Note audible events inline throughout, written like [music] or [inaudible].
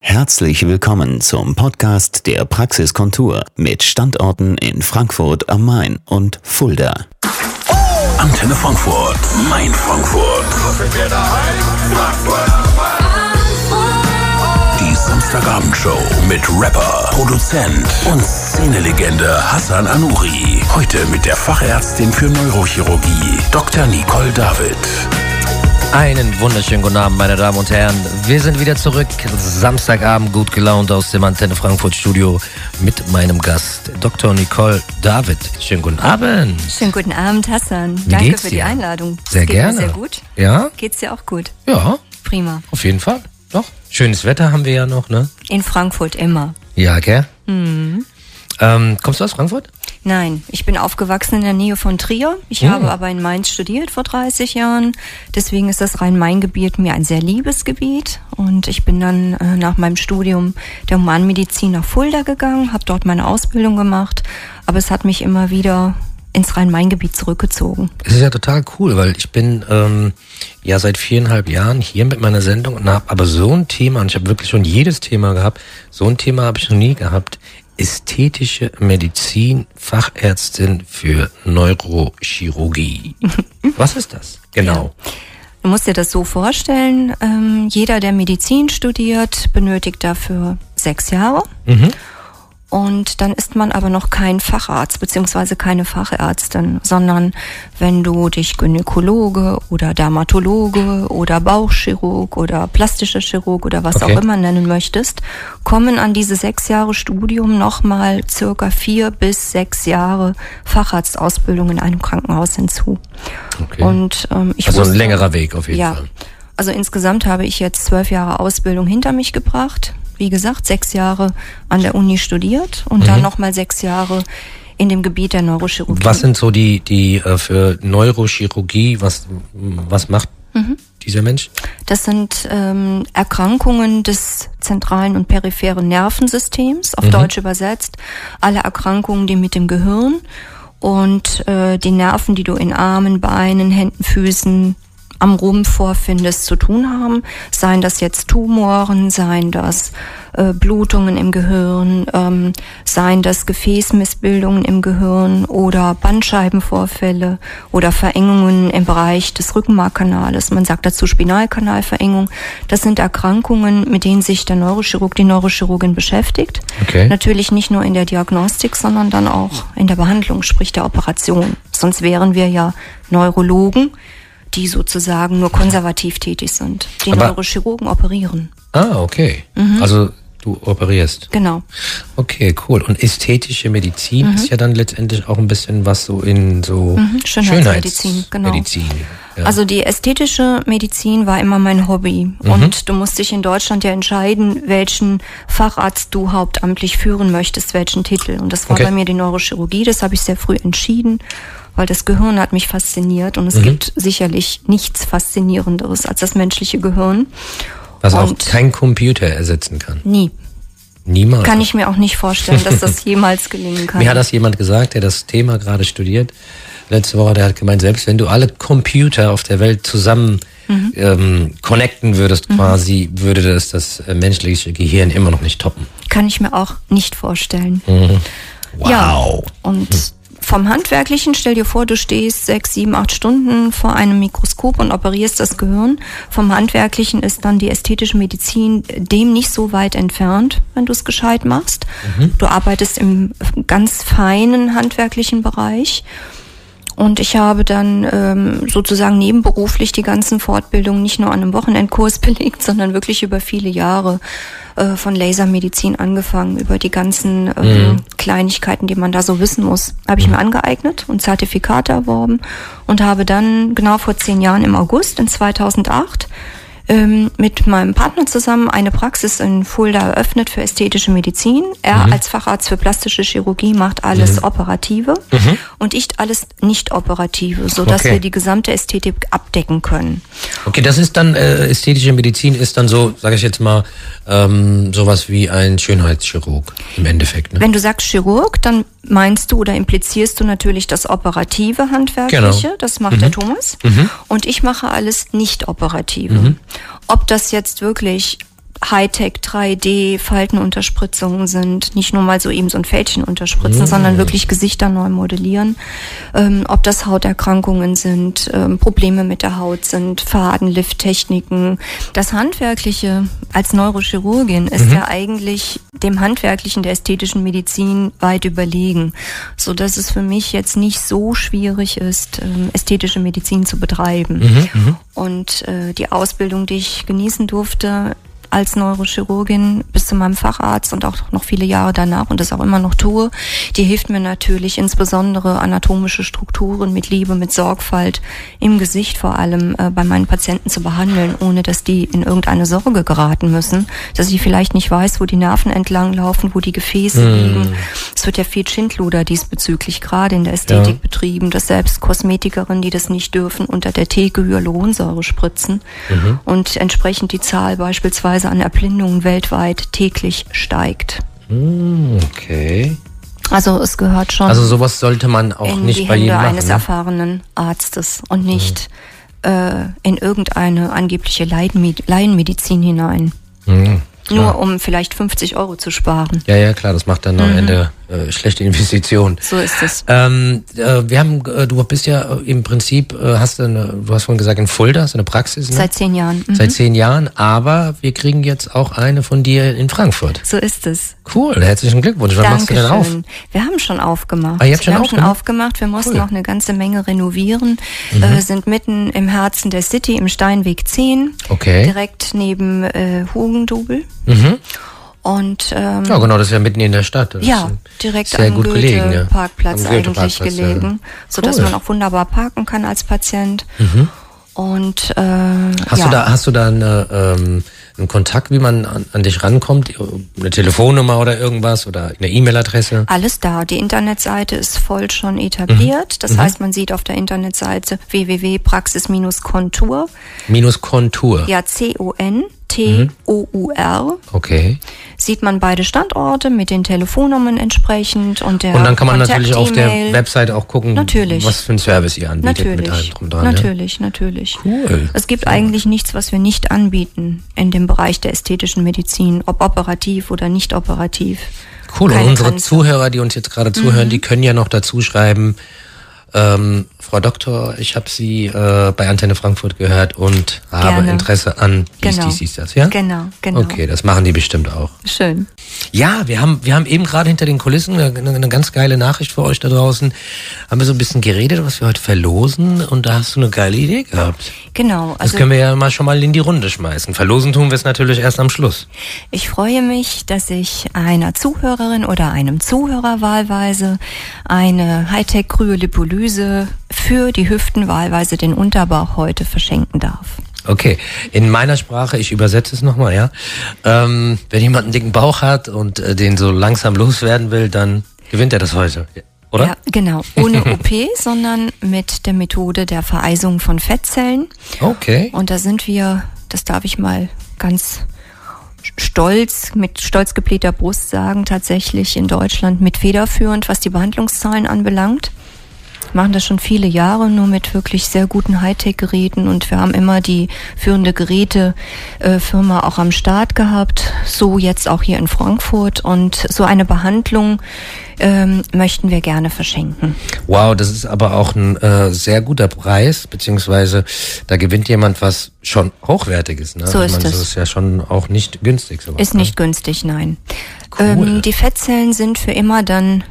Herzlich willkommen zum Podcast der Praxiskontur mit Standorten in Frankfurt am Main und Fulda. Antenne Frankfurt, mein Frankfurt. Die Samstagabendshow mit Rapper, Produzent und Szenelegende Hassan Anuri. Heute mit der Fachärztin für Neurochirurgie, Dr. Nicole David. Einen wunderschönen guten Abend, meine Damen und Herren. Wir sind wieder zurück. Samstagabend gut gelaunt aus dem Antenne Frankfurt Studio mit meinem Gast, Dr. Nicole David. Schönen guten Abend. Schönen guten Abend, Hassan. Wie Danke für die dir? Einladung. Sehr geht gerne. Sehr gut. Ja? Geht's dir auch gut? Ja, Prima. auf jeden Fall. Doch. Schönes Wetter haben wir ja noch, ne? In Frankfurt immer. Ja, gell? Mhm. Ähm, kommst du aus Frankfurt? Nein, ich bin aufgewachsen in der Nähe von Trier. Ich Hm. habe aber in Mainz studiert vor 30 Jahren. Deswegen ist das Rhein-Main-Gebiet mir ein sehr liebes Gebiet. Und ich bin dann äh, nach meinem Studium der Humanmedizin nach Fulda gegangen, habe dort meine Ausbildung gemacht. Aber es hat mich immer wieder ins Rhein-Main-Gebiet zurückgezogen. Es ist ja total cool, weil ich bin ähm, ja seit viereinhalb Jahren hier mit meiner Sendung und habe aber so ein Thema, und ich habe wirklich schon jedes Thema gehabt, so ein Thema habe ich noch nie gehabt. Ästhetische Medizin, Fachärztin für Neurochirurgie. [laughs] Was ist das? Genau. Du musst dir das so vorstellen, ähm, jeder, der Medizin studiert, benötigt dafür sechs Jahre. Und dann ist man aber noch kein Facharzt beziehungsweise keine Fachärztin, sondern wenn du dich Gynäkologe oder Dermatologe oder Bauchchirurg oder plastischer Chirurg oder was Okay. auch immer nennen möchtest, kommen an diese sechs Jahre Studium nochmal circa vier bis sechs Jahre Facharztausbildung in einem Krankenhaus hinzu. Okay. Und ähm, ich also ein wusste- längerer Weg auf jeden ja. Fall. Also insgesamt habe ich jetzt zwölf Jahre Ausbildung hinter mich gebracht. Wie gesagt, sechs Jahre an der Uni studiert und Mhm. dann nochmal sechs Jahre in dem Gebiet der Neurochirurgie. Was sind so die, die äh, für Neurochirurgie, was, was macht Mhm. dieser Mensch? Das sind ähm, Erkrankungen des zentralen und peripheren Nervensystems, Mhm. auf Deutsch übersetzt. Alle Erkrankungen, die mit dem Gehirn und äh, die Nerven, die du in Armen, Beinen, Händen, Füßen, am Rumpf vorfindest, zu tun haben. Seien das jetzt Tumoren, seien das äh, Blutungen im Gehirn, ähm, seien das Gefäßmissbildungen im Gehirn oder Bandscheibenvorfälle oder Verengungen im Bereich des Rückenmarkkanales. Man sagt dazu Spinalkanalverengung. Das sind Erkrankungen, mit denen sich der Neurochirurg, die Neurochirurgin beschäftigt. Okay. Natürlich nicht nur in der Diagnostik, sondern dann auch in der Behandlung, sprich der Operation. Sonst wären wir ja Neurologen, die sozusagen nur konservativ tätig sind. Die Aber- Neurochirurgen operieren. Ah, okay. Mhm. Also du operierst. Genau. Okay, cool. Und ästhetische Medizin ist ja dann letztendlich auch ein bisschen was so in so Mhm, Schönheitsmedizin, genau. Medizin, ja. Also die ästhetische Medizin war immer mein Hobby. Mhm. Und du musst dich in Deutschland ja entscheiden, welchen Facharzt du hauptamtlich führen möchtest, welchen Titel. Und das war Okay. bei mir die Neurochirurgie, das habe ich sehr früh entschieden, weil das Gehirn hat mich fasziniert. Und Mhm. es gibt sicherlich nichts Faszinierenderes als das menschliche Gehirn. was auch und- kein Computer ersetzen kann. Nie. Niemals. Kann ich mir auch nicht vorstellen, dass das [laughs] jemals gelingen kann. Mir hat das jemand gesagt, der das Thema gerade studiert. Letzte Woche, der hat gemeint, selbst wenn du alle Computer auf der Welt zusammen Mhm. ähm, connecten würdest, quasi, würde das das äh, menschliche Gehirn immer noch nicht toppen. Kann ich mir auch nicht vorstellen. Wow. Ja, und vom Handwerklichen, stell dir vor, du stehst sechs, sieben, acht Stunden vor einem Mikroskop und operierst das Gehirn. Vom Handwerklichen ist dann die ästhetische Medizin dem nicht so weit entfernt, wenn du es gescheit machst. Du arbeitest im ganz feinen handwerklichen Bereich. Und ich habe dann ähm, sozusagen nebenberuflich die ganzen Fortbildungen nicht nur an einem Wochenendkurs [laughs] belegt, sondern wirklich über viele Jahre äh, von Lasermedizin angefangen, über die ganzen ähm, Kleinigkeiten, die man da so wissen muss, habe ich mir angeeignet und Zertifikate erworben und habe dann genau vor zehn Jahren im August in 2008 ähm, mit meinem Partner zusammen eine Praxis in Fulda eröffnet für ästhetische Medizin. Er Mhm. als Facharzt für plastische Chirurgie macht alles Operative und ich alles nicht Operative, so dass Okay. wir die gesamte Ästhetik abdecken können. Okay, das ist dann, äh, ästhetische Medizin ist dann so, sage ich jetzt mal, ähm, sowas wie ein Schönheitschirurg im Endeffekt. Ne? Wenn du sagst Chirurg, dann meinst du oder implizierst du natürlich das operative Handwerkliche. Genau. Das macht der Thomas. Und ich mache alles nicht operative. Mhm. Ob das jetzt wirklich Hightech 3D Faltenunterspritzungen sind, nicht nur mal so eben so ein Fältchen unterspritzen, mm. sondern wirklich Gesichter neu modellieren. Ähm, ob das Hauterkrankungen sind, ähm, Probleme mit der Haut sind, Faden, Lifttechniken. Das Handwerkliche als Neurochirurgin ist mhm. ja eigentlich dem Handwerklichen der ästhetischen Medizin weit überlegen, so dass es für mich jetzt nicht so schwierig ist, ähm, ästhetische Medizin zu betreiben. Mhm, mhm. Und äh, die Ausbildung, die ich genießen durfte, als Neurochirurgin bis zu meinem Facharzt und auch noch viele Jahre danach und das auch immer noch tue, die hilft mir natürlich insbesondere anatomische Strukturen mit Liebe, mit Sorgfalt im Gesicht vor allem äh, bei meinen Patienten zu behandeln, ohne dass die in irgendeine Sorge geraten müssen, dass ich vielleicht nicht weiß, wo die Nerven entlang laufen, wo die Gefäße mm. liegen. Es wird ja viel Schindluder diesbezüglich gerade in der Ästhetik ja. betrieben, dass selbst Kosmetikerinnen, die das nicht dürfen, unter der Theke Hyaluronsäure spritzen mhm. und entsprechend die Zahl beispielsweise Anzahlweise an Erblindungen weltweit täglich steigt. Hm, okay. Also es gehört schon. Also sowas sollte man auch in nicht die bei Hände jedem machen, eines ne? erfahrenen Arztes und nicht mhm. äh, in irgendeine angebliche Laienmedizin hinein. Mhm. Nur um vielleicht 50 Euro zu sparen. Ja, ja, klar, das macht dann am mhm. Ende äh, schlechte Investition. So ist es. Ähm, äh, wir haben, äh, du bist ja im Prinzip, äh, hast du, eine, du hast vorhin gesagt, in Fulda, ist eine Praxis. Ne? Seit zehn Jahren. Mhm. Seit zehn Jahren, aber wir kriegen jetzt auch eine von dir in Frankfurt. So ist es. Cool, herzlichen Glückwunsch. Wann machst du denn auf? Wir haben schon aufgemacht. Ah, ihr habt schon wir aufgemacht? haben schon aufgemacht. Wir mussten cool. noch eine ganze Menge renovieren. Mhm. Äh, sind mitten im Herzen der City, im Steinweg 10. Okay. Direkt neben äh, Hugendubel. Mhm. Und, ähm, ja, genau, das ist ja mitten in der Stadt. Das ja, direkt sehr am gut gelegen, ja. Parkplatz Am eigentlich Goethe-Parkplatz, gelegen, ja. so dass Cool. man auch wunderbar parken kann als Patient. Mhm. Und äh, Hast ja. du da, hast du da eine, ähm, einen Kontakt, wie man an, an dich rankommt? Eine Telefonnummer oder irgendwas oder eine E-Mail-Adresse? alles da. Die Internetseite ist voll schon etabliert. Das heißt, man sieht auf der Internetseite www.praxis-kontur. Minus Kontur. Ja, C-O-N-T-O-U-R. Okay. Sieht man beide Standorte mit den Telefonnummern entsprechend und der Und dann kann man natürlich auf der. Webseite auch gucken, Natürlich. was für einen Service ihr anbietet mit allem Natürlich, drum dran. Ja? natürlich, natürlich. Cool. Es gibt eigentlich nichts, was wir nicht anbieten in dem Bereich der ästhetischen Medizin, ob operativ oder nicht operativ. Cool. Und Keine unsere Grenze. Zuhörer, die uns jetzt gerade zuhören, die können ja noch dazu schreiben, ähm, Frau Doktor, ich habe Sie äh, bei Antenne Frankfurt gehört und habe Gerne. Interesse an dies, Genau. dies, dies, das, ja? Genau, genau. Okay, das machen die bestimmt auch. Schön. Ja, wir haben, wir haben eben gerade hinter den Kulissen eine, eine ganz geile Nachricht für euch da draußen. Haben wir so ein bisschen geredet, was wir heute verlosen und da hast du eine geile Idee gehabt. Genau. Das Also können wir ja mal schon mal in die Runde schmeißen. Verlosen tun wir es natürlich erst am Schluss. ich freue mich, dass ich einer Zuhörerin oder einem Zuhörer wahlweise eine Hightech-Kryolipolyse für die Hüften wahlweise den Unterbauch heute verschenken darf. Okay, in meiner Sprache, ich übersetze es nochmal, ja. Ähm, wenn jemand einen dicken Bauch hat und äh, den so langsam loswerden will, dann gewinnt er das heute, oder? Ja, genau. Ohne [laughs] OP, sondern mit der Methode der Vereisung von Fettzellen. Okay. Und da sind wir, das darf ich mal ganz stolz, mit stolz geblähter Brust sagen, tatsächlich in Deutschland mit federführend, was die Behandlungszahlen anbelangt. Wir machen das schon viele Jahre, nur mit wirklich sehr guten Hightech-Geräten und wir haben immer die führende Gerätefirma auch am Start gehabt, so jetzt auch hier in Frankfurt und so eine Behandlung ähm, möchten wir gerne verschenken. Wow, das ist aber auch ein äh, sehr guter Preis, beziehungsweise da gewinnt jemand was schon hochwertiges. Ne? So Ich ist meine. Das ist ja schon auch nicht günstig. Sowas, Ist ne? nicht günstig, nein. Cool. Ähm, die Fettzellen sind für immer dann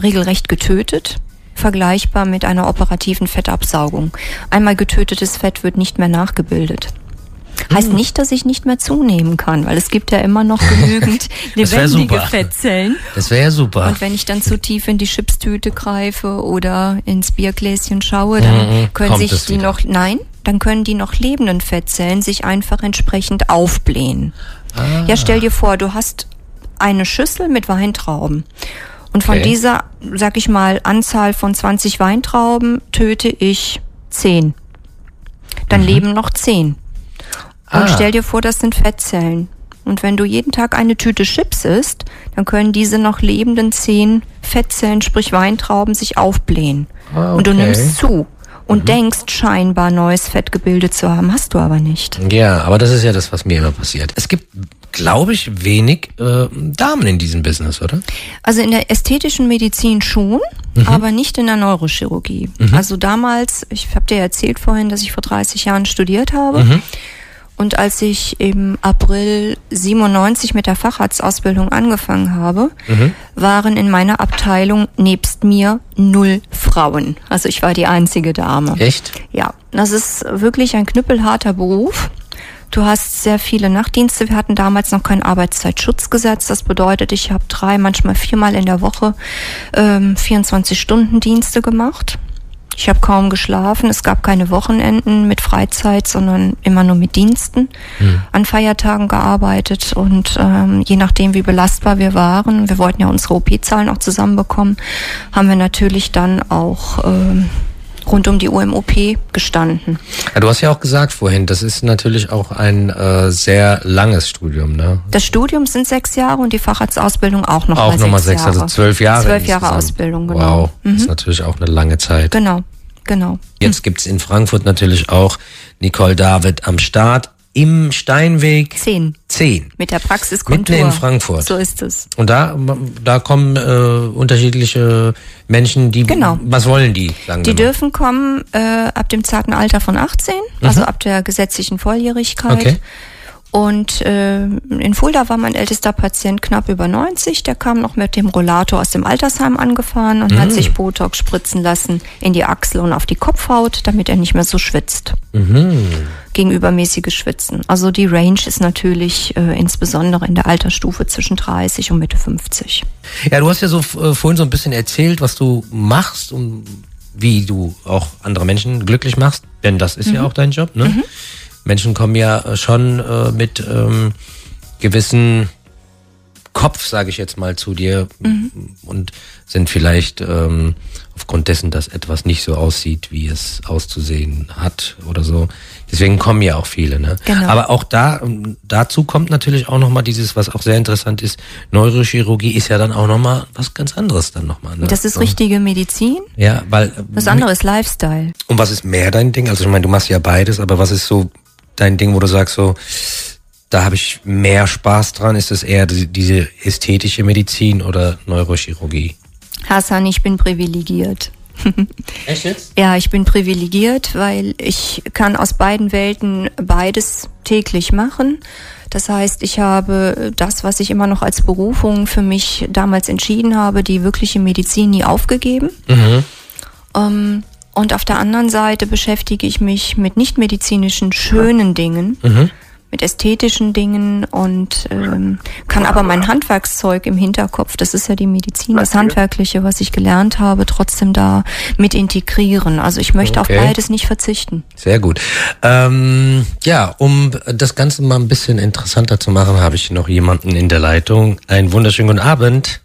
regelrecht getötet, vergleichbar mit einer operativen Fettabsaugung. Einmal getötetes Fett wird nicht mehr nachgebildet. Heißt Hm. nicht, dass ich nicht mehr zunehmen kann, weil es gibt ja immer noch genügend [laughs] lebendige super. Fettzellen. Das wäre ja super. Und wenn ich dann zu tief in die Chipstüte greife oder ins Biergläschen schaue, dann Mhm, können kommt sich die wieder. noch, nein, dann können die noch lebenden Fettzellen sich einfach entsprechend aufblähen. Ah. Ja, stell dir vor, du hast eine Schüssel mit Weintrauben. Und von Okay. dieser, sag ich mal, Anzahl von 20 Weintrauben töte ich 10. Dann leben noch 10. Und Mhm. Ah. stell dir vor, das sind Fettzellen. Und wenn du jeden Tag eine Tüte Chips isst, dann können diese noch lebenden 10 Fettzellen, sprich Weintrauben, sich aufblähen. Ah, Und du okay. Mhm. nimmst zu und denkst scheinbar neues Fett gebildet zu haben, hast du aber nicht. Ja, aber das ist ja das, was mir immer passiert. Es gibt glaube ich, wenig äh, Damen in diesem Business, oder? Also in der ästhetischen Medizin schon, mhm. aber nicht in der Neurochirurgie. Mhm. Also damals, ich habe dir erzählt vorhin, dass ich vor 30 Jahren studiert habe. Und als ich im April 97 mit der Facharztausbildung angefangen habe, mhm. waren in meiner Abteilung nebst mir null Frauen. Also ich war die einzige Dame. Echt? Ja, das ist wirklich ein knüppelharter Beruf. Du hast sehr viele Nachtdienste. Wir hatten damals noch kein Arbeitszeitschutzgesetz. Das bedeutet, ich habe drei, manchmal viermal in der Woche ähm, 24-Stunden-Dienste gemacht. Ich habe kaum geschlafen. Es gab keine Wochenenden mit Freizeit, sondern immer nur mit Diensten. Mhm. An Feiertagen gearbeitet und ähm, je nachdem, wie belastbar wir waren, wir wollten ja unsere OP-Zahlen auch zusammenbekommen, haben wir natürlich dann auch ähm, rund um die UMOP gestanden. Ja, du hast ja auch gesagt vorhin, das ist natürlich auch ein äh, sehr langes Studium, ne? Das Studium sind sechs Jahre und die Facharztausbildung auch noch auch mal nochmal sechs, also Jahre. also zwölf Jahre. Zwölf Jahre Ausbildung, genau. Wow, mhm. ist natürlich auch eine lange Zeit. Genau, genau. Jetzt hm. gibt's in Frankfurt natürlich auch Nicole David am Start im Steinweg 10. 10. Mit der Praxiskontur. Mitten in Frankfurt. So ist es. Und da, da kommen äh, unterschiedliche Menschen, die, genau. was wollen die? Sagen die dürfen kommen äh, ab dem zarten Alter von 18, mhm. also ab der gesetzlichen Volljährigkeit. Okay. Und äh, in Fulda war mein ältester Patient knapp über 90. Der kam noch mit dem Rollator aus dem Altersheim angefahren und mhm. hat sich Botox spritzen lassen in die Achsel und auf die Kopfhaut, damit er nicht mehr so schwitzt. Mhm. Gegen übermäßiges Schwitzen. Also die Range ist natürlich äh, insbesondere in der Altersstufe zwischen 30 und Mitte 50. Ja, du hast ja so äh, vorhin so ein bisschen erzählt, was du machst und wie du auch andere Menschen glücklich machst, denn das ist mhm. ja auch dein Job, ne? Menschen kommen ja schon äh, mit ähm, gewissen Kopf, sage ich jetzt mal, zu dir mhm. und sind vielleicht ähm, aufgrund dessen, dass etwas nicht so aussieht, wie es auszusehen hat oder so. Deswegen kommen ja auch viele. Ne? Genau. Aber auch da ähm, dazu kommt natürlich auch nochmal dieses, was auch sehr interessant ist, Neurochirurgie ist ja dann auch nochmal was ganz anderes dann nochmal. Ne? Das ist richtige Medizin. Ja, weil das andere ist Lifestyle. Und was ist mehr dein Ding? Also ich meine, du machst ja beides, aber was ist so dein Ding, wo du sagst so, da habe ich mehr Spaß dran? Ist es eher diese ästhetische Medizin oder Neurochirurgie? Hassan, ich bin privilegiert. [laughs] Echt jetzt? Ja, ich bin privilegiert, weil ich kann aus beiden Welten beides täglich machen. Das heißt, ich habe das, was ich immer noch als Berufung für mich damals entschieden habe, die wirkliche Medizin nie aufgegeben. Mhm. Ähm, und auf der anderen Seite beschäftige ich mich mit nichtmedizinischen schönen Dingen, mhm. mit ästhetischen Dingen und ähm, kann aber mein Handwerkszeug im Hinterkopf, das ist ja die Medizin, das Handwerkliche, was ich gelernt habe, trotzdem da mit integrieren. Also ich möchte okay. auf beides nicht verzichten. Sehr gut. Ähm, ja, um das Ganze mal ein bisschen interessanter zu machen, habe ich noch jemanden in der Leitung. Einen wunderschönen guten Abend.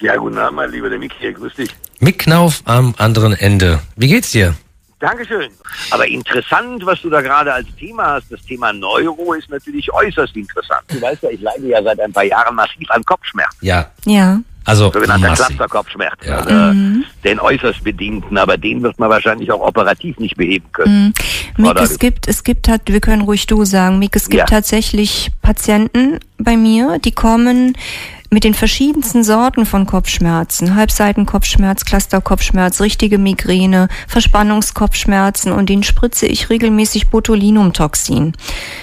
Ja, guten Abend, mein lieber der Mick hier, grüß dich. Mick Knauf am anderen Ende. Wie geht's dir? Dankeschön. Aber interessant, was du da gerade als Thema hast. Das Thema Neuro ist natürlich äußerst interessant. Du weißt ja, ich leide ja seit ein paar Jahren massiv an Kopfschmerzen. Ja. Ja. Also sogenannter Clusterkopfschmerz, ja. also, mhm. den äußerst bedingten, aber den wird man wahrscheinlich auch operativ nicht beheben können. Mhm. Mick, es gibt, es gibt halt, wir können ruhig du sagen, Mick, es gibt ja. tatsächlich Patienten bei mir, die kommen mit den verschiedensten Sorten von Kopfschmerzen, Halbseitenkopfschmerz, Clusterkopfschmerz, richtige Migräne, Verspannungskopfschmerzen und den spritze ich regelmäßig Botulinumtoxin.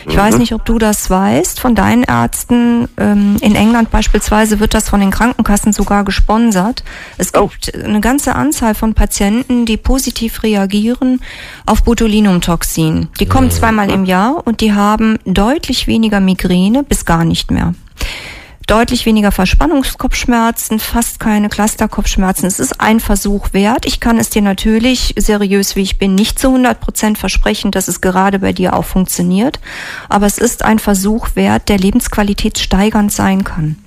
Ich mhm. weiß nicht, ob du das weißt von deinen Ärzten. Ähm, in England beispielsweise wird das von den Krankenkassen sogar gesponsert. Es oh. gibt eine ganze Anzahl von Patienten, die positiv reagieren auf Botulinumtoxin. Die kommen zweimal im Jahr und die haben deutlich weniger Migräne bis gar nicht mehr deutlich weniger Verspannungskopfschmerzen, fast keine Clusterkopfschmerzen. Es ist ein Versuch wert. Ich kann es dir natürlich, seriös wie ich bin, nicht zu 100 Prozent versprechen, dass es gerade bei dir auch funktioniert. Aber es ist ein Versuch wert, der lebensqualitätssteigernd sein kann.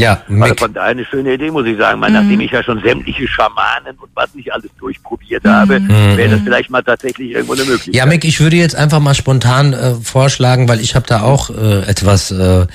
Ja, Mick. von daher eine schöne Idee, muss ich sagen. Weil, mhm. Nachdem ich ja schon sämtliche Schamanen und was nicht alles durchprobiert habe, mhm. wäre das vielleicht mal tatsächlich irgendwo eine Möglichkeit. Ja, Mick, ich würde jetzt einfach mal spontan äh, vorschlagen, weil ich habe da auch äh, etwas, äh,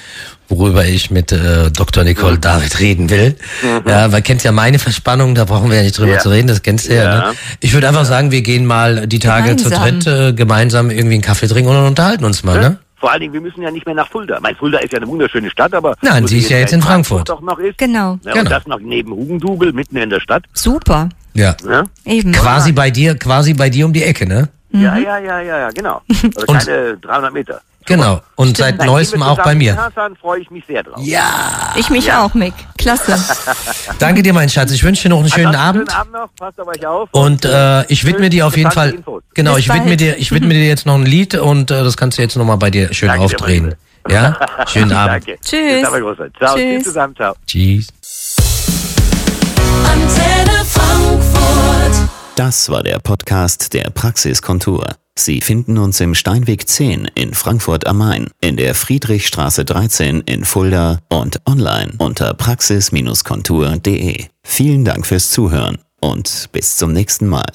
worüber ich mit äh, Dr. Nicole mhm. David reden will. Mhm. Ja, weil kennt ja meine Verspannung, da brauchen wir ja nicht drüber ja. zu reden, das kennst du ja. ja ne? Ich würde einfach sagen, wir gehen mal die Tage gemeinsam. zu dritt äh, gemeinsam irgendwie einen Kaffee trinken und unterhalten uns mal, ne? Vor allen Dingen, wir müssen ja nicht mehr nach Fulda. Mein Fulda ist ja eine wunderschöne Stadt, aber... Nein, sie ist ja jetzt in Frankfurt. Doch noch ist. Genau. Ja, Genau. Und das noch neben Hugendubel, mitten in der Stadt. Super. Ja. Ja, Eben. Quasi bei dir, quasi bei dir um die Ecke, ne? ja, ja, ja, ja, ja genau. [laughs] Also Und- keine 300 Meter. Genau. Und seit Nein, neuestem auch bei mir. Hassan freue ich mich sehr drauf. Ja. Ich mich auch, Mick. Klasse. [laughs] Danke dir, mein Schatz. Ich wünsche dir noch einen schönen Abend. Schönen Abend noch, passt auf euch auf. Und äh, ich widme dir auf jeden Fall. Infos. Genau, Bis ich widme bald. dir, ich widme dir jetzt noch ein Lied und äh, das kannst du jetzt nochmal bei dir schön Danke dir, aufdrehen. mein Ja? [laughs] Schönen Abend. Danke. Tschüss. Ciao. Tschüss. Tschüss Das war der Podcast der Praxiskontur. Sie finden uns im Steinweg 10 in Frankfurt am Main, in der Friedrichstraße 13 in Fulda und online unter praxis-kontur.de. Vielen Dank fürs Zuhören und bis zum nächsten Mal.